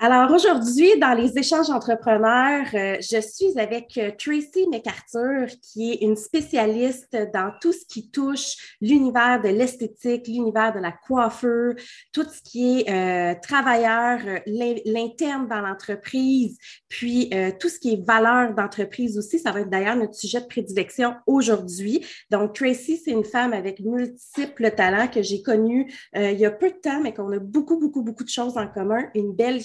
Alors aujourd'hui, dans les échanges entrepreneurs, euh, je suis avec euh, Tracy McArthur, qui est une spécialiste dans tout ce qui touche l'univers de l'esthétique, l'univers de la coiffure, tout ce qui est euh, travailleur, l'interne dans l'entreprise, puis tout ce qui est valeur d'entreprise aussi. Ça va être d'ailleurs notre sujet de prédilection aujourd'hui. Donc Tracy, c'est une femme avec multiples talents que j'ai connue il y a peu de temps, mais qu'on a beaucoup, beaucoup, beaucoup de choses en commun. Une belle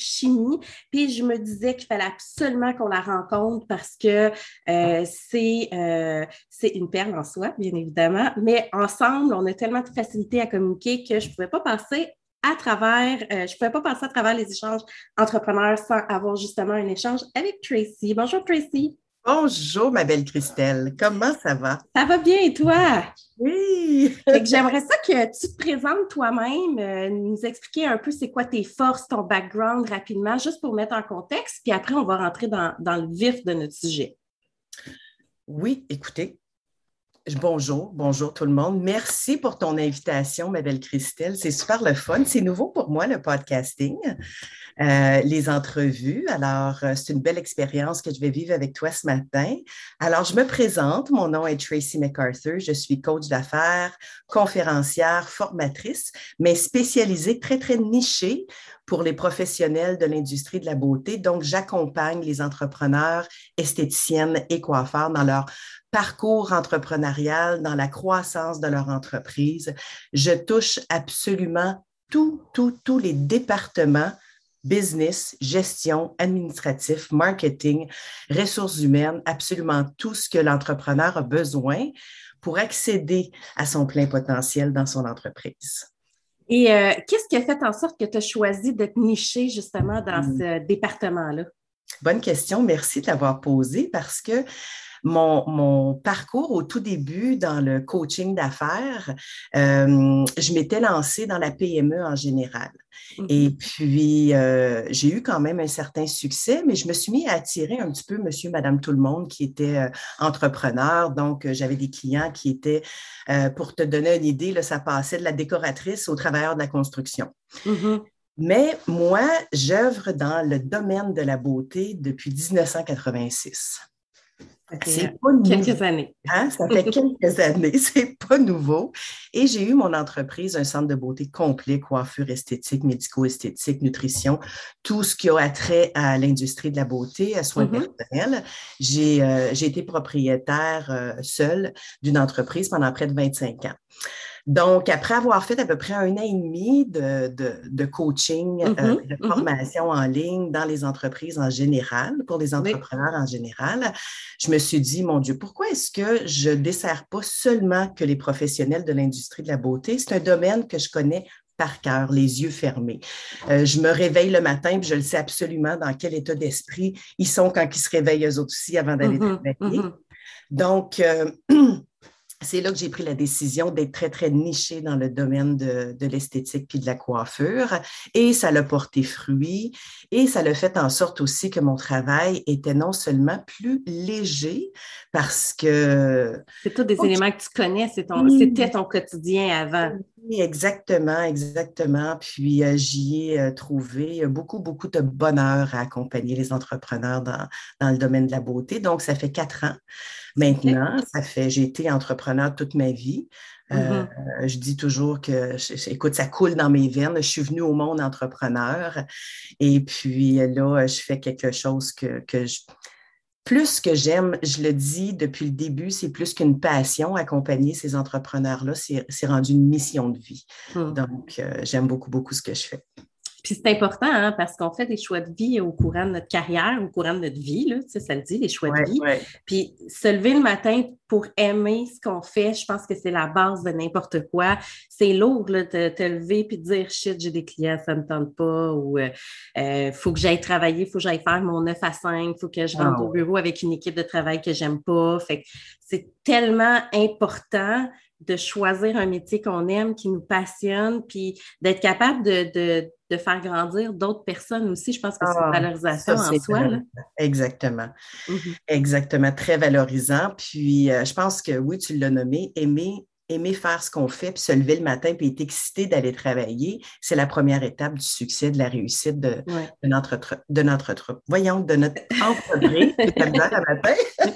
puis je me disais qu'il fallait absolument qu'on la rencontre parce que euh, c'est, euh, c'est une perle en soi, bien évidemment. Mais ensemble, on a tellement de facilité à communiquer que je ne pouvais pas passer à travers, euh, je ne pouvais pas passer à travers les échanges entrepreneurs sans avoir justement un échange avec Tracy. Bonjour Tracy. Bonjour, ma belle Christelle. Comment ça va? Ça va bien et toi? Oui. J'aimerais ça que tu te présentes toi-même, euh, nous expliquer un peu c'est quoi tes forces, ton background rapidement, juste pour mettre en contexte, puis après, on va rentrer dans, dans le vif de notre sujet. Oui, écoutez, Bonjour, bonjour tout le monde. Merci pour ton invitation, ma belle Christelle. C'est super le fun. C'est nouveau pour moi, le podcasting, euh, les entrevues. Alors, euh, c'est une belle expérience que je vais vivre avec toi ce matin. Alors, je me présente. Mon nom est Tracy MacArthur. Je suis coach d'affaires, conférencière, formatrice, mais spécialisée, très, très nichée pour les professionnels de l'industrie de la beauté. Donc, j'accompagne les entrepreneurs, esthéticiennes et coiffeurs dans leur parcours entrepreneurial, dans la croissance de leur entreprise. Je touche absolument tous, tous, tous les départements business, gestion, administratif, marketing, ressources humaines, absolument tout ce que l'entrepreneur a besoin pour accéder à son plein potentiel dans son entreprise. Et euh, qu'est-ce qui a fait en sorte que tu as choisi d'être niché justement dans mmh. ce département-là? Bonne question. Merci de l'avoir posée parce que mon, parcours au tout début dans le coaching d'affaires, euh, je m'étais lancée dans la PME en général. Et mhm. puis, euh, j'ai eu quand même un certain succès, mais je me suis mis à attirer un petit peu monsieur, madame, tout le monde qui était euh, entrepreneur. Donc, j'avais des clients qui étaient, pour te donner une idée, là, ça passait de la décoratrice au travailleur de la construction. Mhm. Mais moi, j'œuvre dans le domaine de la beauté depuis 1986. C'est pas quelques années. Hein? Ça fait quelques années, c'est pas nouveau. Et j'ai eu mon entreprise, un centre de beauté complet, coiffure esthétique, médico-esthétique, nutrition, tout ce qui a attrait à l'industrie de la beauté, à soins mm-hmm. personnels. Euh, j'ai été propriétaire euh, seule d'une entreprise pendant près de 25 ans. Donc, après avoir fait à peu près un an et demi de, coaching, euh, mm-hmm, de mm-hmm. formation en ligne dans les entreprises en général, pour les entrepreneurs en général, je me suis dit, mon Dieu, pourquoi est-ce que je ne desserre pas seulement que les professionnels de l'industrie de la beauté? C'est un domaine que je connais par cœur, les yeux fermés. Euh, je me réveille le matin, et je le sais absolument dans quel état d'esprit ils sont quand ils se réveillent eux aussi avant d'aller mm-hmm, travailler. Donc, euh, c'est là que j'ai pris la décision d'être très, très nichée dans le domaine de, l'esthétique puis de la coiffure. Et ça l'a porté fruit. Et ça l'a fait en sorte aussi que mon travail était non seulement plus léger parce que... C'est tous des éléments que tu connais, c'était ton, quotidien avant. Oui, exactement, exactement. Puis euh, j'y ai euh, trouvé beaucoup, beaucoup de bonheur à accompagner les entrepreneurs dans, dans le domaine de la beauté. Donc, ça fait quatre ans Maintenant, ça fait, j'ai été entrepreneur toute ma vie. Euh, mm-hmm. je dis toujours que, écoute, ça coule dans mes veines. Je suis venue au monde entrepreneur et puis là, je fais quelque chose que, je, plus que j'aime, je le dis depuis le début, c'est plus qu'une passion, accompagner ces entrepreneurs-là, c'est rendu une mission de vie. Mm. Donc, euh, j'aime beaucoup, beaucoup ce que je fais. Puis c'est important hein, parce qu'on fait des choix de vie au courant de notre carrière, au courant de notre vie, là, tu sais, ça le dit, les choix de vie. Puis se lever le matin pour aimer ce qu'on fait, je pense que c'est la base de n'importe quoi. C'est lourd de te lever puis de dire shit, j'ai des clients, ça ne me tente pas ou il euh, euh, faut que j'aille travailler, il faut que j'aille faire mon 9 à 5, il faut que je rentre ah au bureau avec une équipe de travail que j'aime pas. Fait c'est tellement important de choisir un métier qu'on aime, qui nous passionne, puis d'être capable de, faire grandir d'autres personnes aussi. Je pense que c'est une ah, valorisation en soi. Exactement. Mm-hmm. Exactement. Très valorisant. Puis, euh, je pense que oui, tu l'as nommé, aimer aimer faire ce qu'on fait, puis se lever le matin, puis être excité d'aller travailler, c'est la première étape du succès, de la réussite de, notre, de notre, voyons, de notre entreprise. matin.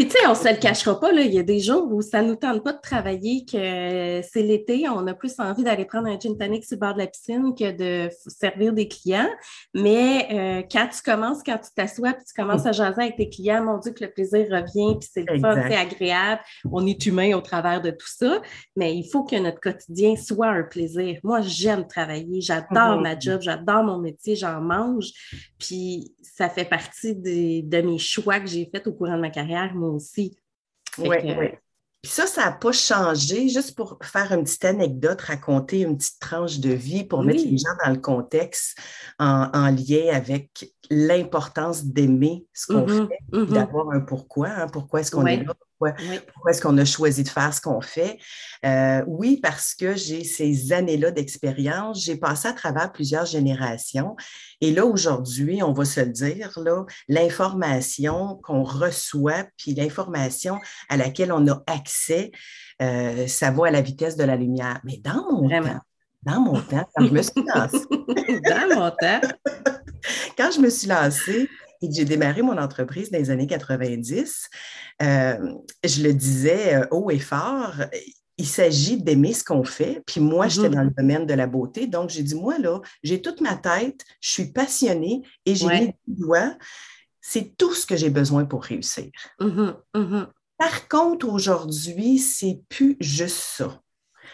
Puis, tu sais, on ne se le cachera pas, il y a des jours où ça ne nous tente pas de travailler, que c'est l'été, on a plus envie d'aller prendre un gin tonic sur le bord de la piscine que de servir des clients. Mais euh, quand tu commences, quand tu t'assois, puis tu commences à jaser avec tes clients, mon Dieu, que le plaisir revient, puis c'est le fun, c'est agréable. On est humain au travers de tout ça, mais il faut que notre quotidien soit un plaisir. Moi, j'aime travailler, j'adore ma job, j'adore mon métier, j'en mange. Puis ça fait partie de mes choix que j'ai faits au courant de ma carrière, moi aussi. Oui, oui. Puis ça, ça n'a pas changé. Juste pour faire une petite anecdote, raconter une petite tranche de vie pour mettre les gens dans le contexte en, lien avec l'importance d'aimer ce qu'on mm-hmm, fait, mm-hmm. d'avoir un pourquoi. Hein. pourquoi est-ce qu'on est là? Pourquoi, est-ce qu'on a choisi de faire ce qu'on fait? Euh, oui, parce que j'ai ces années-là d'expérience. J'ai passé à travers plusieurs générations. Et là, aujourd'hui, on va se le dire, l'information qu'on reçoit, puis l'information à laquelle on a accès, euh, ça va à la vitesse de la lumière. Mais dans mon temps, dans mon temps, quand je me suis lancée. dans mon temps. quand je me suis lancée, et j'ai démarré mon entreprise dans les années 90, euh, je le disais euh, haut et fort, il s'agit d'aimer ce qu'on fait. Puis moi, j'étais mm-hmm. dans le domaine de la beauté. Donc, j'ai dit, moi, là, j'ai toute ma tête, je suis passionnée et j'ai mis du doigt. C'est tout ce que j'ai besoin pour réussir. Mm-hmm. Mm-hmm. Par contre, aujourd'hui, c'est plus juste ça.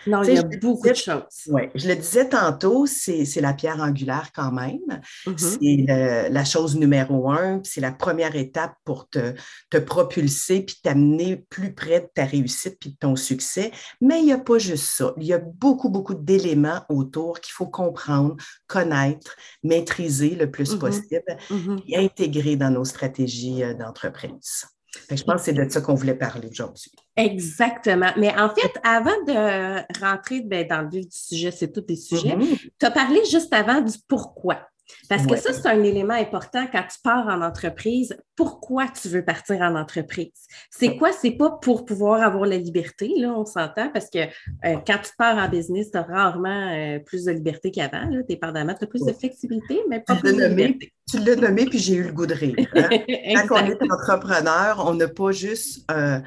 Non, il y a beaucoup de choses. Oui, je le disais tantôt, c'est la pierre angulaire quand même. Mm-hmm. C'est la chose numéro un, c'est la première étape pour te, te propulser puis t'amener plus près de ta réussite puis de ton succès. Mais il n'y a pas juste ça. Il y a beaucoup, beaucoup d'éléments autour qu'il faut comprendre, connaître, maîtriser le plus mm-hmm. possible mm-hmm. et intégrer dans nos stratégies euh, d'entreprise. Je pense que c'est de ça qu'on voulait parler aujourd'hui. Exactement. Mais en fait, avant de rentrer ben, dans le vif du sujet, c'est tous des sujets, mm-hmm. tu as parlé juste avant du pourquoi. Parce que ça, c'est un élément important quand tu pars en entreprise. Pourquoi tu veux partir en entreprise? C'est quoi? C'est pas pour pouvoir avoir la liberté, là, on s'entend, parce que euh, quand tu pars en business, tu as rarement euh, plus de liberté qu'avant, dépendamment. Tu as plus de flexibilité, mais pas plus de liberté. Tu l'as nommé, puis j'ai eu le goût de rire. Hein? quand on est entrepreneur, on n'a pas juste... Euh,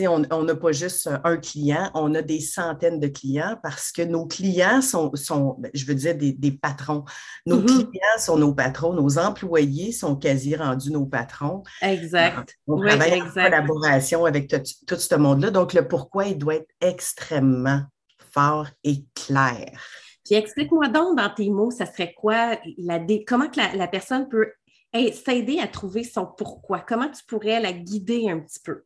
on n'a pas juste un client, on a des centaines de clients parce que nos clients sont, ben, je veux dire, des, patrons. Nos mm-hmm. clients sont nos patrons, nos employés sont quasi rendus nos patrons. Exact. On travaille en collaboration avec tout, ce monde-là. Donc, le pourquoi, il doit être extrêmement fort et clair. Puis explique-moi donc dans tes mots, ça serait quoi, la, comment que la, la personne peut s'aider à trouver son pourquoi? Comment tu pourrais la guider un petit peu?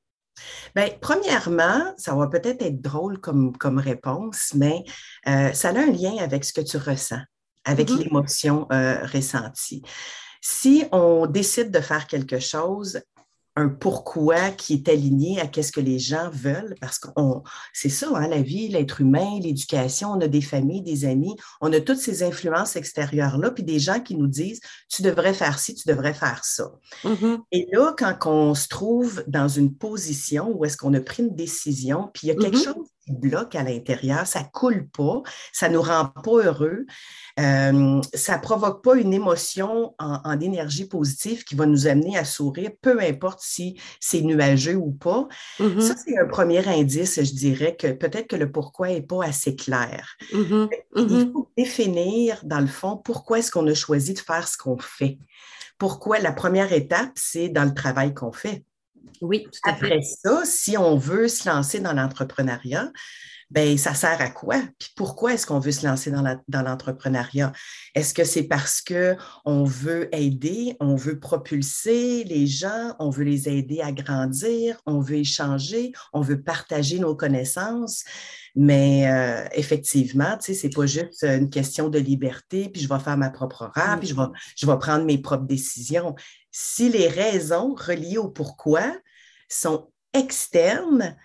Bien, premièrement, ça va peut-être être drôle comme, comme réponse, mais euh, ça a un lien avec ce que tu ressens, avec mm-hmm. l'émotion euh, ressentie. Si on décide de faire quelque chose, un pourquoi qui est aligné à ce que les gens veulent, parce que c'est ça, hein, la vie, l'être humain, l'éducation, on a des familles, des amis, on a toutes ces influences extérieures-là, puis des gens qui nous disent, tu devrais faire ci, tu devrais faire ça. Mm-hmm. Et là, quand on se trouve dans une position où est-ce qu'on a pris une décision, puis il y a quelque mm-hmm. chose bloque à l'intérieur, ça coule pas, ça nous rend pas heureux, euh, ça provoque pas une émotion en, énergie positive qui va nous amener à sourire, peu importe si c'est nuageux ou pas. Mm-hmm. Ça, c'est un premier indice, je dirais, que peut-être que le pourquoi est pas assez clair. Mm-hmm. Il mm-hmm. faut définir, dans le fond, pourquoi est-ce qu'on a choisi de faire ce qu'on fait. Pourquoi la première étape, c'est dans le travail qu'on fait. Oui, tout à Après ça, si on veut se lancer dans l'entrepreneuriat, ben ça sert à quoi? Puis pourquoi est-ce qu'on veut se lancer dans l'entrepreneuriat? est-ce que c'est parce qu'on veut aider, on veut propulser les gens, on veut les aider à grandir, on veut échanger, on veut partager nos connaissances? Mais euh, effectivement, tu sais, c'est pas juste une question de liberté, puis je vais faire ma propre horaire, puis je vais, je vais prendre mes propres décisions. Si les raisons reliées au pourquoi sont externes,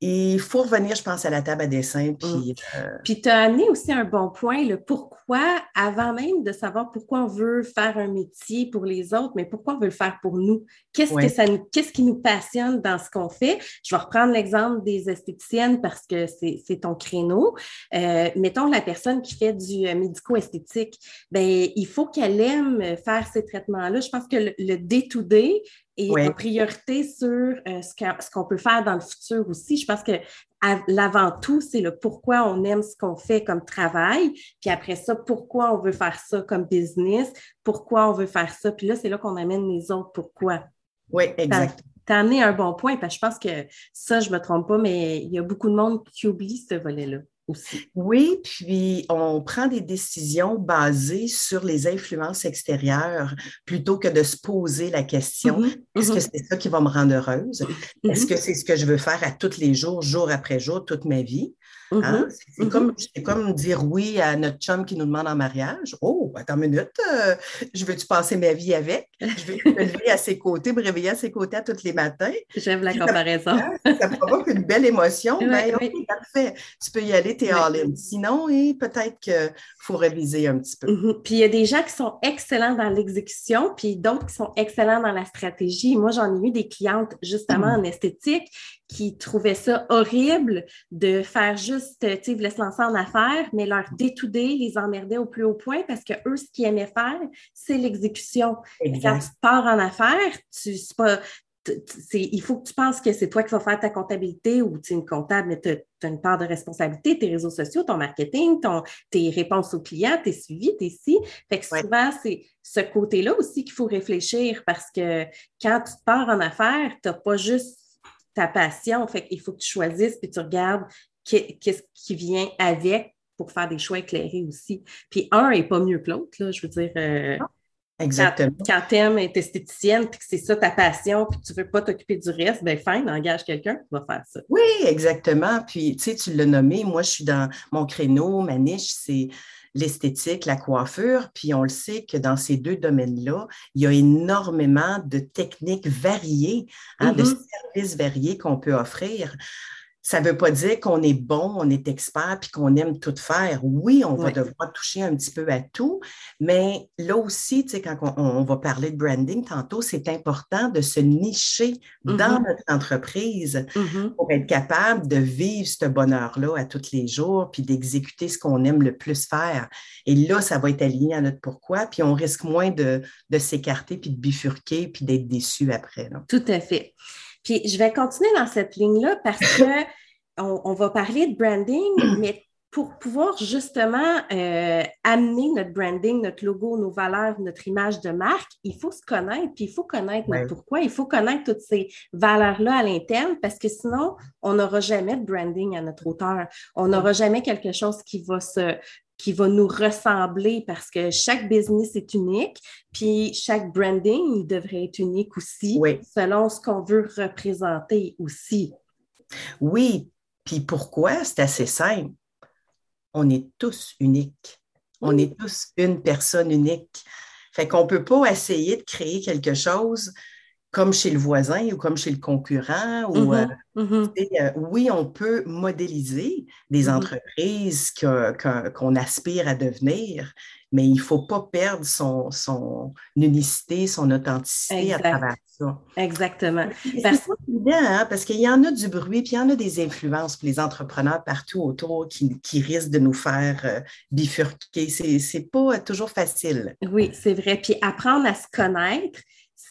il faut revenir, je pense, à la table à dessin. Puis, mm. euh, puis tu as amené aussi un bon point, le pourquoi, avant même de savoir pourquoi on veut faire un métier pour les autres, mais pourquoi on veut le faire pour nous? Qu'est-ce, que ça, qu'est-ce qui nous passionne dans ce qu'on fait? Je vais reprendre l'exemple des esthéticiennes parce que c'est, ton créneau. Euh, mettons la personne qui fait du euh, médico-esthétique, ben, il faut qu'elle aime faire ces traitements-là. Je pense que le, le day-to-day et en priorité sur euh, ce qu'on peut faire dans le futur aussi. Je pense que l'avant tout, c'est le pourquoi on aime ce qu'on fait comme travail, puis après ça, pourquoi on veut faire ça comme business, pourquoi on veut faire ça, puis là, c'est là qu'on amène les autres pourquoi. Oui, exact. Tu as amené un bon point, parce que je pense que ça, je ne me trompe pas, mais il y a beaucoup de monde qui oublie ce volet-là. Oui, puis on prend des décisions basées sur les influences extérieures plutôt que de se poser la question mm-hmm. est-ce que mm-hmm. c'est ça qui va me rendre heureuse? Est-ce mm-hmm. que c'est ce que je veux faire à tous les jours, jour après jour, toute ma vie? Hein? Mm-hmm. C'est mm-hmm. comme, dire oui à notre chum qui nous demande en mariage. Oh, attends une minute, euh, je veux-tu passer ma vie avec? Je vais me lever à ses côtés, me réveiller à ses côtés à tous les matins. J'aime la comparaison. Ça, provoque une belle émotion. ben, parfait. Tu peux y aller, tu es all-in. Sinon, peut-être qu'il faut réviser un petit peu. Mm-hmm. Puis il y a des gens qui sont excellents dans l'exécution, puis d'autres qui sont excellents dans la stratégie. Moi, j'en ai eu des clientes justement en esthétique qui trouvaient ça horrible de faire juste, tu sais, se lancer en affaires, mais leur détoudé les emmerdait au plus haut point parce que eux, ce qu'ils aimaient faire, c'est l'exécution. Quand tu pars en affaires, tu, pas, il faut que tu penses que c'est toi qui vas faire ta comptabilité ou tu es une comptable, mais tu as, une part de responsabilité, tes réseaux sociaux, ton marketing, ton, tes réponses aux clients, tes suivis, tes si. Fait que souvent, c'est ce côté-là aussi qu'il faut réfléchir parce que quand tu pars en affaires, tu n'as pas juste ta passion. Fait qu'il faut que tu choisisses puis tu regardes qu'est-ce qui vient avec pour faire des choix éclairés aussi. Puis un n'est pas mieux que l'autre, là, je veux dire. Euh, Exactement. Quand, tu aimes être esthéticienne, puis que c'est ça ta passion, puis que tu ne veux pas t'occuper du reste, ben fine, engage quelqu'un qui va faire ça. Oui, exactement. Puis, tu sais, tu l'as nommé, moi, je suis dans mon créneau, ma niche, c'est l'esthétique, la coiffure, puis on le sait que dans ces deux domaines-là, il y a énormément de techniques variées, hein, de mm-hmm. services variés qu'on peut offrir. Ça ne veut pas dire qu'on est bon, on est expert, puis qu'on aime tout faire. Oui, on va devoir toucher un petit peu à tout, mais là aussi, tu sais, quand on, va parler de branding tantôt, c'est important de se nicher dans mm-hmm. notre entreprise mm-hmm. pour être capable de vivre ce bonheur-là à tous les jours, puis d'exécuter ce qu'on aime le plus faire. Et là, ça va être aligné à notre pourquoi, puis on risque moins de, s'écarter, puis de bifurquer, puis d'être déçu après. Tout à fait. Puis je vais continuer dans cette ligne-là parce que on, va parler de branding, mais pour pouvoir justement euh, amener notre branding, notre logo, nos valeurs, notre image de marque, il faut se connaître, puis il faut connaître notre pourquoi, il faut connaître toutes ces valeurs-là à l'interne, parce que sinon, on n'aura jamais de branding à notre hauteur. On n'aura jamais quelque chose qui va se qui va nous ressembler parce que chaque business est unique, puis chaque branding devrait être unique aussi, selon ce qu'on veut représenter aussi. Oui, puis pourquoi? C'est assez simple. On est tous uniques. On est tous une personne unique. Fait qu'on ne peut pas essayer de créer quelque chose comme chez le voisin ou comme chez le concurrent. Ou, mm-hmm. euh, mm-hmm. Euh, oui, on peut modéliser des mm-hmm. entreprises qu'on aspire à devenir, mais il ne faut pas perdre son, son unicité, son authenticité à travers ça. Exactement. C'est pas évident, hein, parce qu'il y en a du bruit, puis il y en a des influences pour les entrepreneurs partout autour qui, qui risquent de nous faire euh, bifurquer. C'est pas toujours facile. Oui, c'est vrai. Puis apprendre à se connaître,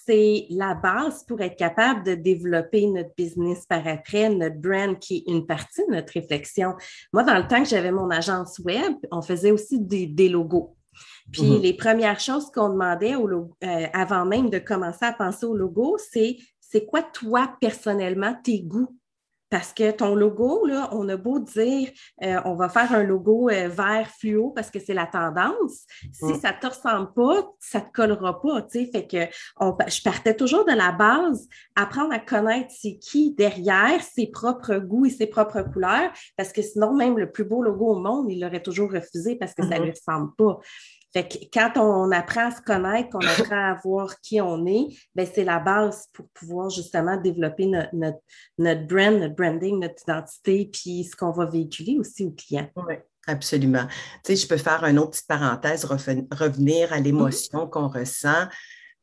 c'est la base pour être capable de développer notre business par après, notre brand qui est une partie de notre réflexion. Moi, dans le temps que j'avais mon agence web, on faisait aussi des, logos. Puis mm-hmm. les premières choses qu'on demandait au euh, avant même de commencer à penser au logo, c'est c'est quoi toi personnellement tes goûts? Parce que ton logo, là, on a beau dire euh, on va faire un logo euh, vert fluo parce que c'est la tendance. Si mm. ça ne te ressemble pas, ça ne te collera pas. Fait que je partais toujours de la base, apprendre à connaître c'est qui derrière ses propres goûts et ses propres couleurs, parce que sinon, même le plus beau logo au monde, il l'aurait toujours refusé parce que ça ne mm-hmm. lui ressemble pas. Fait que quand on apprend à se connaître, qu'on apprend à voir qui on est, ben c'est la base pour pouvoir justement développer notre, notre, brand, notre branding, notre identité, puis ce qu'on va véhiculer aussi aux clients. Oui. Absolument. Tu sais, je peux faire une autre petite parenthèse, revenir à l'émotion qu'on ressent.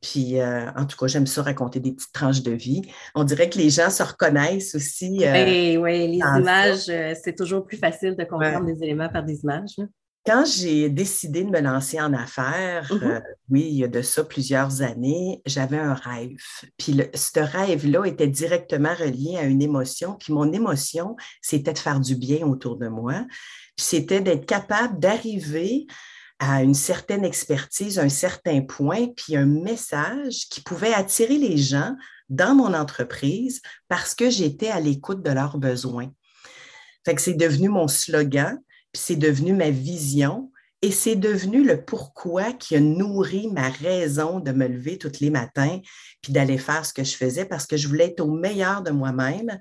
Puis, euh, en tout cas, j'aime ça raconter des petites tranches de vie. On dirait que les gens se reconnaissent aussi. Euh, ben oui, les images, euh, c'est toujours plus facile de comprendre des éléments par des images. Quand j'ai décidé de me lancer en affaires, mm-hmm. oui, il y a de ça plusieurs années, j'avais un rêve. Puis ce rêve-là était directement relié à une émotion. Puis mon émotion, c'était de faire du bien autour de moi. Puis c'était d'être capable d'arriver à une certaine expertise, un certain point, puis un message qui pouvait attirer les gens dans mon entreprise parce que j'étais à l'écoute de leurs besoins. Fait que c'est devenu mon slogan, c'est devenu ma vision, et c'est devenu le pourquoi qui a nourri ma raison de me lever tous les matins, puis d'aller faire ce que je faisais parce que je voulais être au meilleur de moi-même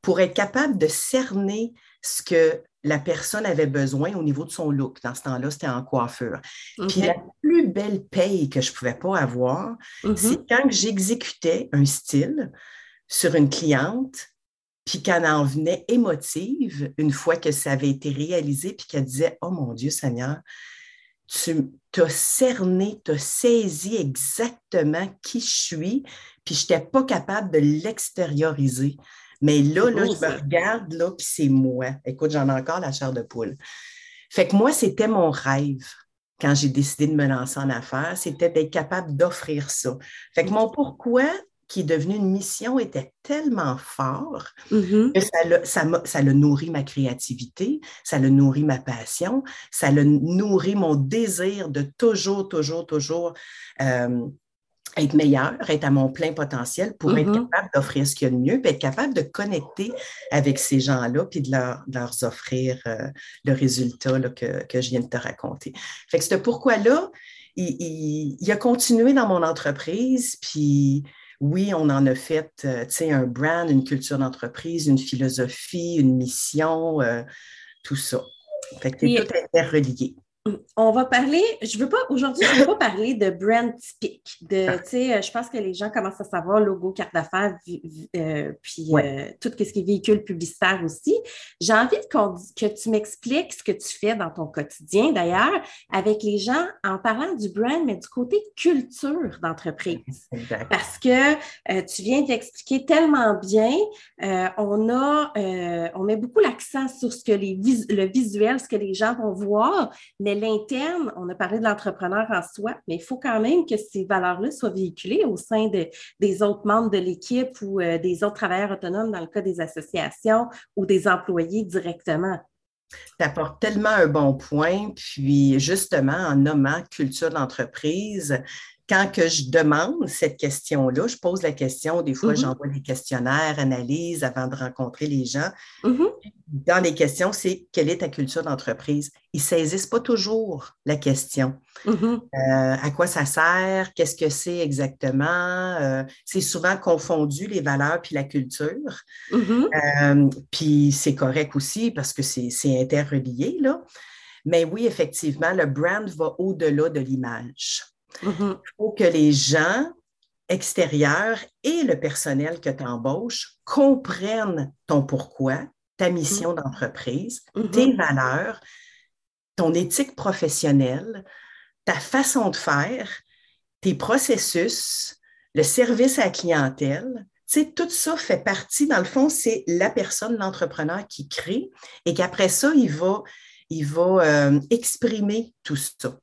pour être capable de cerner ce que la personne avait besoin au niveau de son look. Dans ce temps-là, c'était en coiffure. Puis la plus belle paye que je ne pouvais pas avoir, mm-hmm. c'est quand j'exécutais un style sur une cliente, puis qu'elle en venait émotive une fois que ça avait été réalisé, puis qu'elle disait Oh mon Dieu Seigneur, tu as cerné, tu as saisi exactement qui je suis, puis je n'étais pas capable de l'extérioriser. Mais là, là, je me regarde, là, puis c'est moi. Écoute, j'en ai encore la chair de poule. Fait que moi, c'était mon rêve quand j'ai décidé de me lancer en affaires, c'était d'être capable d'offrir ça. Fait que mon pourquoi, qui est devenu une mission, était tellement fort mm-hmm. que ça a, ça, nourri ma créativité, ça a nourri ma passion, ça a nourri mon désir de toujours, toujours, toujours euh, être meilleur, être à mon plein potentiel pour être mm-hmm. capable d'offrir ce qu'il y a de mieux, puis être capable de connecter avec ces gens-là, puis de leur, offrir euh, le résultat que, je viens de te raconter. Fait que c'est pourquoi-là, il, a continué dans mon entreprise, puis oui, on en a fait, euh, tu sais, un brand, une culture d'entreprise, une philosophie, une mission, euh, tout ça. Fait que tout interrelié on va parler, je veux pas, aujourd'hui, je ne veux pas parler de brand typique. De, ah. je pense que les gens commencent à savoir logo, carte d'affaires, euh, puis euh, tout ce qui est véhicule publicitaire aussi. J'ai envie que tu m'expliques ce que tu fais dans ton quotidien, d'ailleurs, avec les gens en parlant du brand, mais du côté culture d'entreprise. Parce que euh, tu viens d'expliquer tellement bien, on a, on met beaucoup l'accent sur ce que les le visuel, ce que les gens vont voir, mais l'interne, on a parlé de l'entrepreneur en soi, mais il faut quand même que ces valeurs-là soient véhiculées au sein des autres membres de l'équipe ou euh, des autres travailleurs autonomes dans le cas des associations ou des employés directement. Tu apportes tellement un bon point, puis justement, en nommant culture d'entreprise, quand que je demande cette question-là, je pose la question, des fois, mm-hmm. j'envoie des questionnaires, analyses avant de rencontrer les gens. Mm-hmm. Dans les questions, c'est quelle est ta culture d'entreprise? Ils ne saisissent pas toujours la question. Mm-hmm. Euh, à quoi ça sert? Qu'est-ce que c'est exactement? Euh, c'est souvent confondu, les valeurs puis la culture. Euh, puis c'est correct aussi parce que c'est interrelié, là. Mais oui, effectivement, le brand va au-delà de l'image. Mm-hmm. Il faut que les gens extérieurs et le personnel que tu embauches comprennent ton pourquoi, ta mission mm-hmm. d'entreprise, mm-hmm. tes valeurs, ton éthique professionnelle, ta façon de faire, tes processus, le service à la clientèle. Tu tout ça fait partie, dans le fond, c'est la personne, l'entrepreneur qui crée et qu'après ça, il va, il va euh, exprimer tout ça.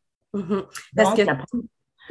Parce que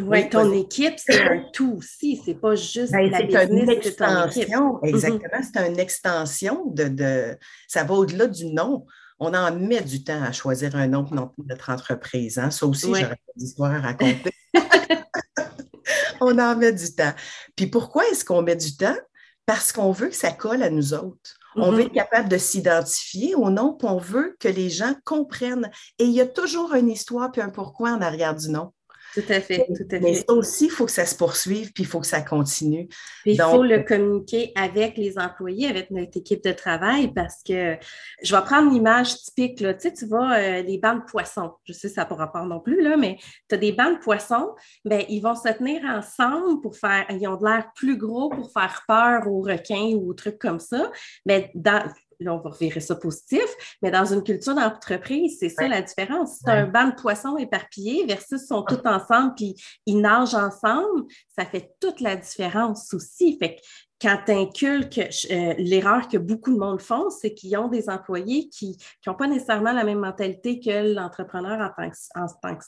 oui, ton équipe, c'est un tout aussi. C'est pas juste ben, la business, une extension. Mm-hmm. Exactement, c'est une extension de, ça va au-delà du nom. On en met du temps à choisir un nom pour notre entreprise. Hein. Ça aussi, j'aurais des histoires à raconter. on en met du temps. Puis pourquoi est-ce qu'on met du temps? Parce qu'on veut que ça colle à nous autres. On veut mm-hmm. être capable de s'identifier au nom, puis on veut que les gens comprennent. Et il y a toujours une histoire puis un pourquoi en arrière du nom. Tout à fait, tout à fait. Mais ça aussi, il faut que ça se poursuive, puis il faut que ça continue. Puis il faut le communiquer avec les employés, avec notre équipe de travail, parce que je vais prendre l'image typique, là. Tu sais, tu vois, euh, les bancs de poissons, je sais, ça ne pourra pas non plus, là, mais tu as des bancs de poissons, bien, ils vont se tenir ensemble pour faire, ils ont de l'air plus gros pour faire peur aux requins ou aux trucs comme ça. Mais dans, là, on va revirer ça positif, mais dans une culture d'entreprise, c'est ça la différence. C'est un banc de poissons éparpillés versus sont tous ensemble puis ils nagent ensemble, ça fait toute la différence aussi. Fait que quand tu inculques euh, l'erreur que beaucoup de monde font, c'est qu'ils ont des employés qui n'ont pas nécessairement la même mentalité que l'entrepreneur en tant que,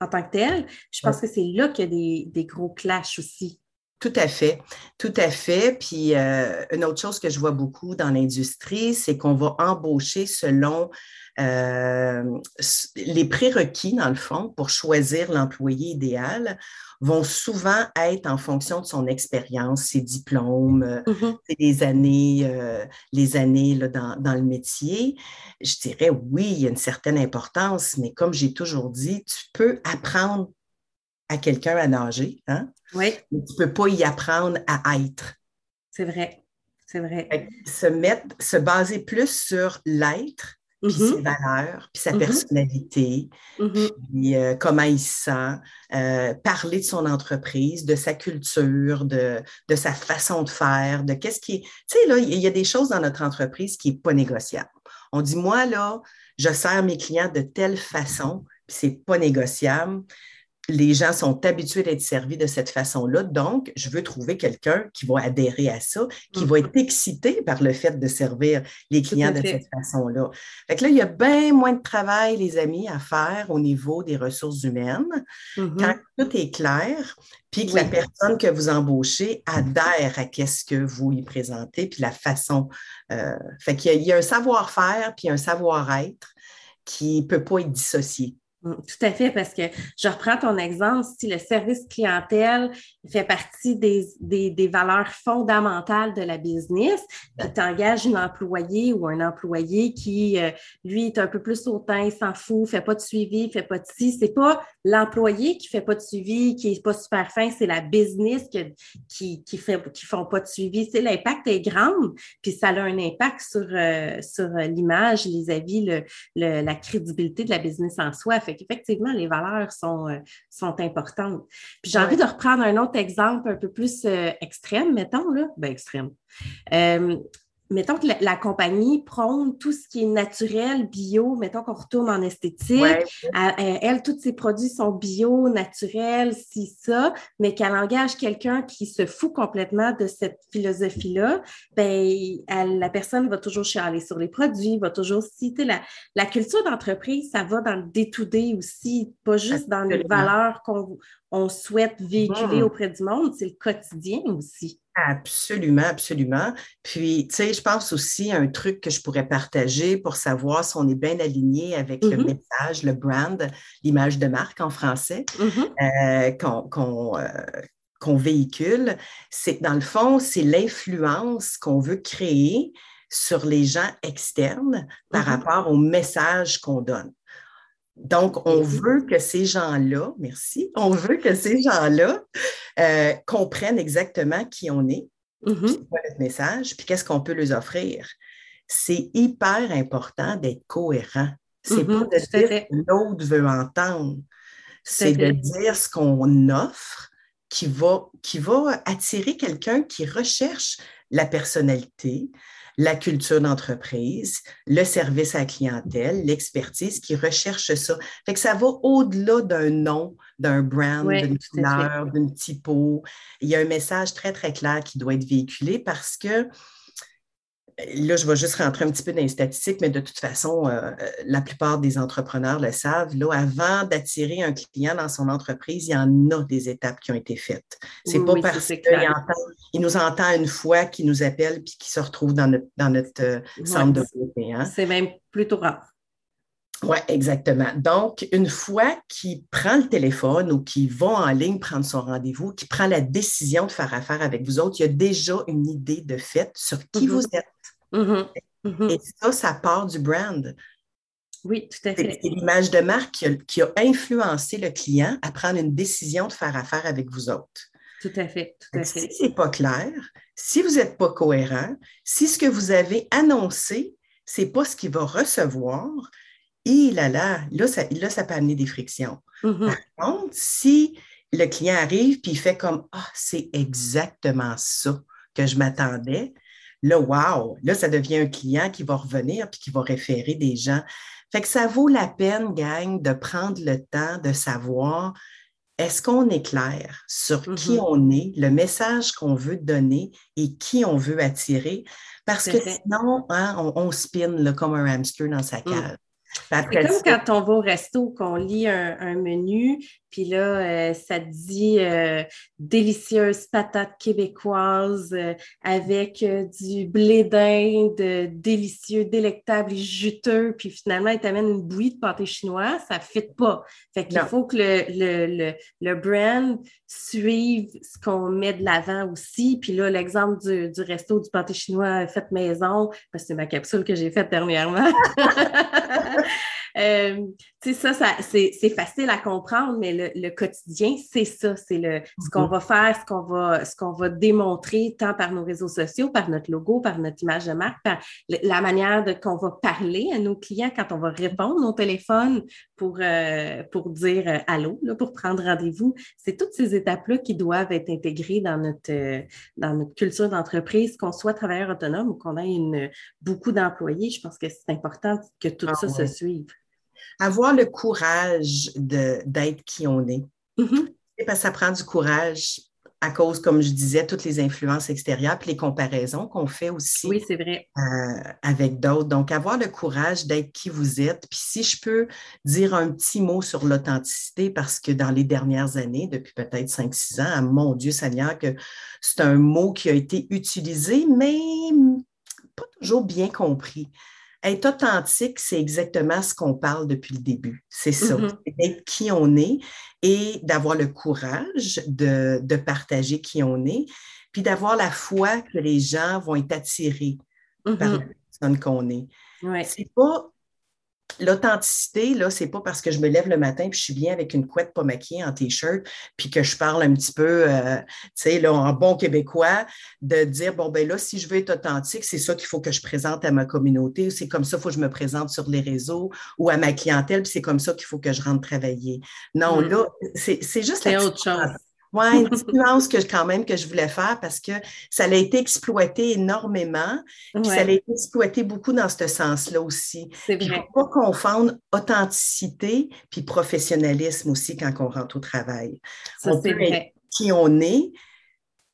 en, tant que, tel. Je pense que c'est là qu'il y a des, des gros clashs aussi. Tout à fait, tout à fait. Puis euh, une autre chose que je vois beaucoup dans l'industrie, c'est qu'on va embaucher selon euh, les prérequis, dans le fond, pour choisir l'employé idéal vont souvent être en fonction de son expérience, ses diplômes, euh, mm-hmm. les années, les années là, dans, dans, le métier. Je dirais oui, il y a une certaine importance, mais comme j'ai toujours dit, tu peux apprendre à quelqu'un à nager, hein? Oui. Mais tu ne peux pas y apprendre à être. C'est vrai. C'est vrai. Se mettre, se baser plus sur l'être, puis mm-hmm. ses valeurs, puis sa mm-hmm. personnalité, mm-hmm. puis euh, comment il se sent, euh, parler de son entreprise, de sa culture, de, de sa façon de faire, de qu'est-ce qui est. Tu sais, là, il y a des choses dans notre entreprise qui n'est pas négociable. On dit, moi, là, je sers mes clients de telle façon, puis c'est pas négociable les gens sont habitués d'être servis de cette façon-là. Donc, je veux trouver quelqu'un qui va adhérer à ça, qui va mm-hmm. être excité par le fait de servir les clients de cette façon-là. Fait que là, il y a bien moins de travail, les amis, à faire au niveau des ressources humaines. Mm-hmm. Quand tout est clair, puis que la personne que vous embauchez adhère à ce que vous lui présentez, puis la façon. Euh, fait qu'il y a un savoir-faire, puis un savoir-être qui ne peut pas être dissocié. Tout à fait, parce que je reprends ton exemple, si le service clientèle fait partie des, des, valeurs fondamentales de la business, tu engages une employée ou un employé qui, euh, lui, est un peu plus hautain, il s'en fout, fait pas de suivi, fait pas de ci, c'est pas l'employé qui fait pas de suivi, qui est pas super fin, c'est la business qui, qui, fait, qui font pas de suivi. C'est l'impact est grand, puis ça a un impact sur, euh, sur l'image, les avis, le, la crédibilité de la business en soi. Effectivement, les valeurs sont, euh, sont importantes. Puis j'ai envie de reprendre un autre exemple un peu plus euh, extrême, mettons, là. Ben, extrême. Euh, mettons que la, compagnie prône tout ce qui est naturel, bio, mettons qu'on retourne en esthétique. elle, tous ses produits sont bio, naturels, si ça, mais qu'elle engage quelqu'un qui se fout complètement de cette philosophie-là, ben, la personne va toujours chialer sur les produits, va toujours citer la, la culture d'entreprise, ça va dans le day aussi, pas juste dans les valeurs qu'on on souhaite véhiculer auprès du monde, c'est le quotidien aussi. Absolument, absolument. Puis, tu sais, je pense aussi à un truc que je pourrais partager pour savoir si on est bien aligné avec le mm-hmm. message, le brand, l'image de marque en français mm-hmm. euh, euh, qu'on véhicule. C'est dans le fond, c'est l'influence qu'on veut créer sur les gens externes par mm-hmm. rapport au message qu'on donne. Donc, on veut que ces gens-là, merci, on veut que ces gens-là euh, comprennent exactement qui on est, mm-hmm. quoi notre message, puis qu'est-ce qu'on peut leur offrir. C'est hyper important d'être cohérent. C'est pas mm-hmm, de dire ce que l'autre veut entendre. C'est de dire ce qu'on offre qui va, qui va attirer quelqu'un qui recherche la personnalité, la culture d'entreprise, le service à la clientèle, l'expertise qui recherche ça. Fait que ça va au-delà d'un nom, d'un brand, d'une couleur, d'une typo. Il y a un message très, très clair qui doit être véhiculé parce que là, je vais juste rentrer un petit peu dans les statistiques, mais de toute façon, euh, la plupart des entrepreneurs le savent. Là, avant d'attirer un client dans son entreprise, il y en a des étapes qui ont été faites. C'est pas parce qu'il nous entend une fois, qu'il nous appelle puis qu'il se retrouve dans notre, dans notre euh, centre de beauté. Hein. C'est même plutôt rare. Oui, exactement. Donc, une fois qu'il prend le téléphone ou qu'il va en ligne prendre son rendez-vous, qu'il prend la décision de faire affaire avec vous autres, il y a déjà une idée de fait sur qui mm-hmm. vous êtes. Mm-hmm. Mm-hmm. Et ça, ça part du brand. Oui, tout à fait. C'est l'image de marque qui a, qui a, influencé le client à prendre une décision de faire affaire avec vous autres. Tout à fait, tout à fait. Si ce n'est pas clair, si vous n'êtes pas cohérent, si ce que vous avez annoncé, ce n'est pas ce qu'il va recevoir, et là, là, là, ça, là, ça peut amener des frictions. Mhm. Par contre, si le client arrive puis il fait comme Ah, c'est exactement ça que je m'attendais, là, wow, là, ça devient un client qui va revenir puis qui va référer des gens. Fait que ça vaut la peine, gang, de prendre le temps de savoir est-ce qu'on est clair sur qui Mhm. on est, le message qu'on veut donner et qui on veut attirer? Parce que sinon, hein, on, on spin là, comme un hamster dans sa cage. Puis C'est comme quand on va au resto, qu'on lit un, un menu, puis là, euh, ça te dit euh, délicieuse patate québécoise euh, avec euh, du blé d'Inde euh, délicieux, délectable et juteux, puis finalement, il t'amène une bouillie de pâté chinois, ça ne fit pas. Fait qu'il faut que le, le, le, le brand suive ce qu'on met de l'avant aussi. Puis là, l'exemple du, du resto du pâté chinois fait maison, parce que c'est ma capsule que j'ai faite dernièrement. Euh, tu sais, ça, ça c'est facile à comprendre, mais le, le quotidien, c'est ça. C'est le ce qu'on Mhm. va faire, ce qu'on va, ce qu'on va démontrer, tant par nos réseaux sociaux, par notre logo, par notre image de marque, par la manière qu'on va parler à nos clients quand on va répondre au téléphone pour, euh, pour dire euh, allô, là, pour prendre rendez-vous. C'est toutes ces étapes-là qui doivent être intégrées dans notre, euh, dans notre culture d'entreprise, qu'on soit travailleur autonome ou qu'on ait une, beaucoup d'employés. Je pense que c'est important que tout Ah ça ouais. se suive. Avoir le courage d'être qui on est. Mhm. Et Parce que ça prend du courage à cause, comme je disais, toutes les influences extérieures puis les comparaisons qu'on fait aussi Oui, c'est vrai. euh, avec d'autres. Donc, avoir le courage d'être qui vous êtes. Puis si je peux dire un petit mot sur l'authenticité, parce que dans les dernières années, depuis peut-être 5-6 ans, ah, mon Dieu Seigneur, que c'est un mot qui a été utilisé, mais pas toujours bien compris. Être authentique, c'est exactement ce qu'on parle depuis le début. C'est ça, Mhm. c'est d'être qui on est et d'avoir le courage de, de partager qui on est, puis d'avoir la foi que les gens vont être attirés par la Mhm. personne qu'on est. Ouais. C'est pas l'authenticité, là, c'est pas parce que je me lève le matin puis je suis bien avec une couette pas maquillée en t-shirt puis que je parle un petit peu, euh, tu sais, là, en bon québécois, de dire, bon, ben là, si je veux être authentique, c'est ça qu'il faut que je présente à ma communauté ou c'est comme ça qu'il faut que je me présente sur les réseaux ou à ma clientèle puis c'est comme ça qu'il faut que je rentre travailler. Non, Mm. là, c'est c'est juste C'est la autre chose. Oui, une petite nuance que quand même que je voulais faire parce que ça a été exploité énormément, puis ça a été exploité beaucoup dans ce sens-là aussi. il ne faut pas confondre authenticité puis professionnalisme aussi quand on rentre au travail. Ça, on peut être qui on est,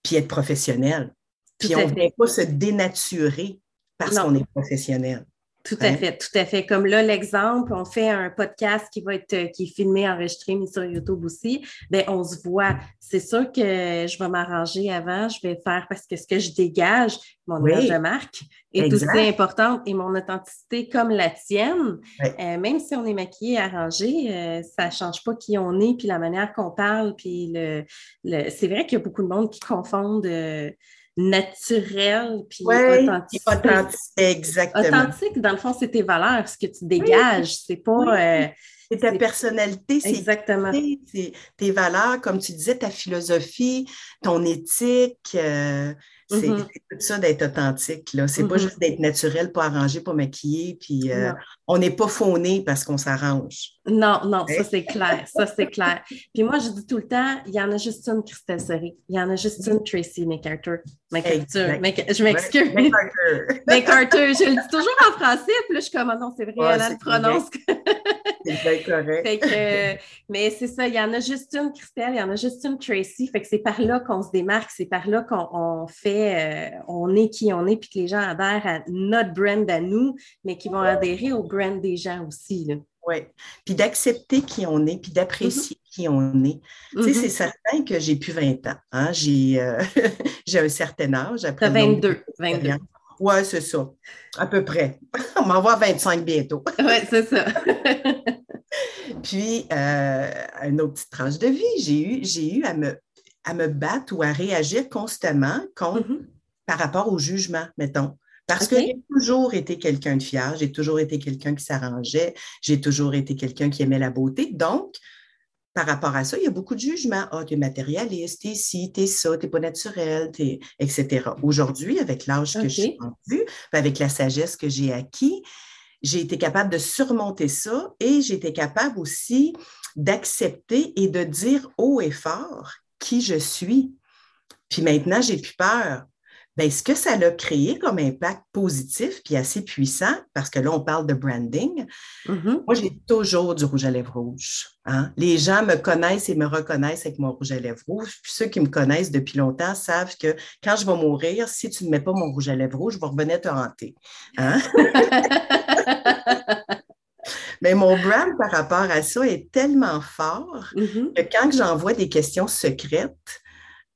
puis être professionnel. Puis on ne vient pas se dénaturer parce qu'on est professionnel. Tout à Hein? fait, tout à fait. Comme là, l'exemple, on fait un podcast qui va être euh, qui est filmé, enregistré, mis sur YouTube aussi. Bien, on se voit. C'est sûr que je vais m'arranger avant. Je vais faire parce que ce que je dégage, mon Oui. image de marque, est Exact. aussi importante et mon authenticité comme la tienne. Oui. Euh, même si on est maquillé, arrangé, euh, ça ne change pas qui on est, puis la manière qu'on parle, puis le, le- c'est vrai qu'il y a beaucoup de monde qui confondent euh, naturel puis Oui, authenticité. authentique, exactement. Authentique, dans le fond, c'est tes valeurs, ce que tu dégages. C'est pas. Euh, C'est ta personnalité, c'est exactement. tes, valeurs, comme tu disais, ta philosophie, ton éthique. euh, c'est Mhm. c'est tout ça d'être authentique. là. C'est pas Mhm. juste d'être naturel, pas arrangé, pas maquillé. Puis euh, on n'est pas fauné parce qu'on s'arrange. Non, non, ça Hein? c'est clair. Ça c'est clair. Puis moi, je dis tout le temps, il y en a juste une Christelle Seri. Il y en a juste une Tracy McArthur. McArthur. Je m'excuse. Ouais, MacArthur. McArthur. Je le dis toujours en français, puis là, je suis comme, Ah non, c'est vrai, Ouais, elle, elle le prononce. C'est bien correct. Fait que, euh, mais c'est ça, il y en a juste une Christelle, il y en a juste une Tracy. Fait que c'est par là qu'on se démarque, c'est par là qu'on on fait, euh, on est qui on est, puis que les gens adhèrent à notre brand à nous, mais qui vont adhérer au brand des gens aussi. Oui. Puis d'accepter qui on est, puis d'apprécier qui on est. Tu sais, c'est certain que j'ai plus 20 ans. Hein? J'ai euh, j'ai un certain âge. après T'as le nombre 22, 22. Ouais, c'est ça. À peu près. On va avoir 25 bientôt. Oui, c'est ça. Puis, euh, une autre petite tranche de vie, j'ai eu, j'ai eu à, me, à me battre ou à réagir constamment contre, Mhm. par rapport au jugement, mettons. Parce que j'ai toujours été quelqu'un de fier, j'ai toujours été quelqu'un qui s'arrangeait, j'ai toujours été quelqu'un qui aimait la beauté. Donc, par rapport à ça, il y a beaucoup de jugements. Ah, tu es matérialiste, tu es ci, tu es ça, tu n'es pas naturel, etc. Aujourd'hui, avec l'âge que j'ai rendu, avec la sagesse que j'ai acquis, j'ai été capable de surmonter ça et j'ai été capable aussi d'accepter et de dire haut et fort qui je suis. Puis maintenant, j'ai plus peur. Bien, ce que ça a créé comme impact positif puis assez puissant, parce que là, on parle de branding, mm-hmm. moi, j'ai toujours du rouge à lèvres rouge. Hein. Les gens me connaissent et me reconnaissent avec mon rouge à lèvres rouge. Puis ceux qui me connaissent depuis longtemps savent que quand je vais mourir, si tu ne mets pas mon rouge à lèvres rouge, je vais revenir te hanter. Hein? Mais mon brand par rapport à ça est tellement fort mm-hmm. que quand j'envoie des questions secrètes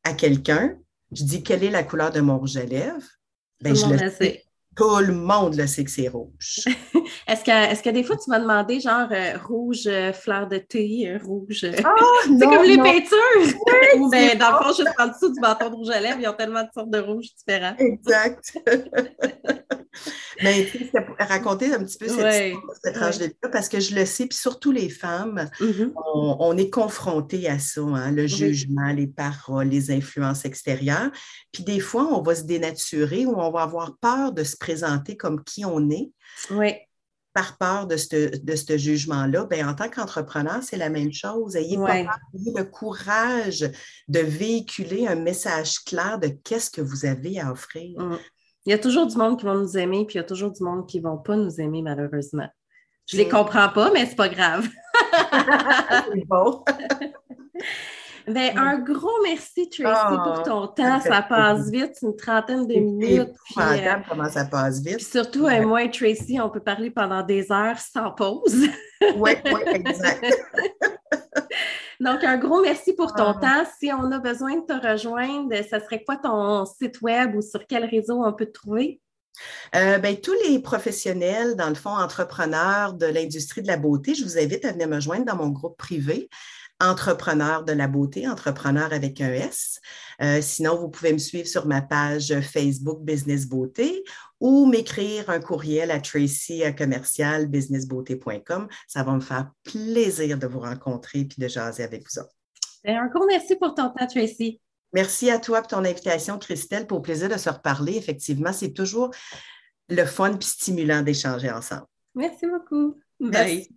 à quelqu'un, je dis quelle est la couleur de mon rouge à lèvres? Ben, je le sais. Tout le monde le sait que c'est rouge. est-ce que, est que des fois, tu m'as demandé genre euh, rouge euh, fleur de thé, euh, rouge. Oh, c'est comme les peintures. Ou ben, dans le fond, juste en dessous du bâton de rouge à lèvres, ils ont tellement de sortes de rouges différents. Exact. Mais tu sais, raconter un petit peu cette, cette tranche de là parce que je le sais, puis surtout les femmes, mm-hmm. on, est confronté à ça, hein, le jugement, les paroles, les influences extérieures. Puis des fois, on va se dénaturer ou on va avoir peur de se présenter comme qui on est. Oui par peur de ce, de ce jugement-là, ben, en tant qu'entrepreneur, c'est la même chose. Ayez, le courage de véhiculer un message clair de qu'est-ce que vous avez à offrir. Mm. Il y a toujours du monde qui va nous aimer, puis il y a toujours du monde qui ne vont pas nous aimer, malheureusement. Je ne les comprends pas, mais c'est pas grave. c'est bon. Ben, un gros merci, Tracy, pour ah, ton temps. Ça passe vite, une trentaine de minutes. Puis, euh, comment ça passe vite. surtout, euh, moi et Tracy, on peut parler pendant des heures sans pause. oui, oui, exact. Donc, un gros merci pour ton ah. temps. Si on a besoin de te rejoindre, ce serait quoi ton site web ou sur quel réseau on peut te trouver? Euh, ben, tous les professionnels, dans le fond, entrepreneurs de l'industrie de la beauté, je vous invite à venir me joindre dans mon groupe privé entrepreneur de la beauté, entrepreneur avec un S. Euh, sinon, vous pouvez me suivre sur ma page Facebook Business Beauté ou m'écrire un courriel à Tracy à commercial businessbeauté.com. Ça va me faire plaisir de vous rencontrer et de jaser avec vous autres. Ben, un gros merci pour ton temps, Tracy. Merci à toi pour ton invitation, Christelle, pour le plaisir de se reparler. Effectivement, c'est toujours le fun et stimulant d'échanger ensemble. Merci beaucoup. Bye.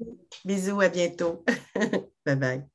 Bisous, à bientôt. bye bye.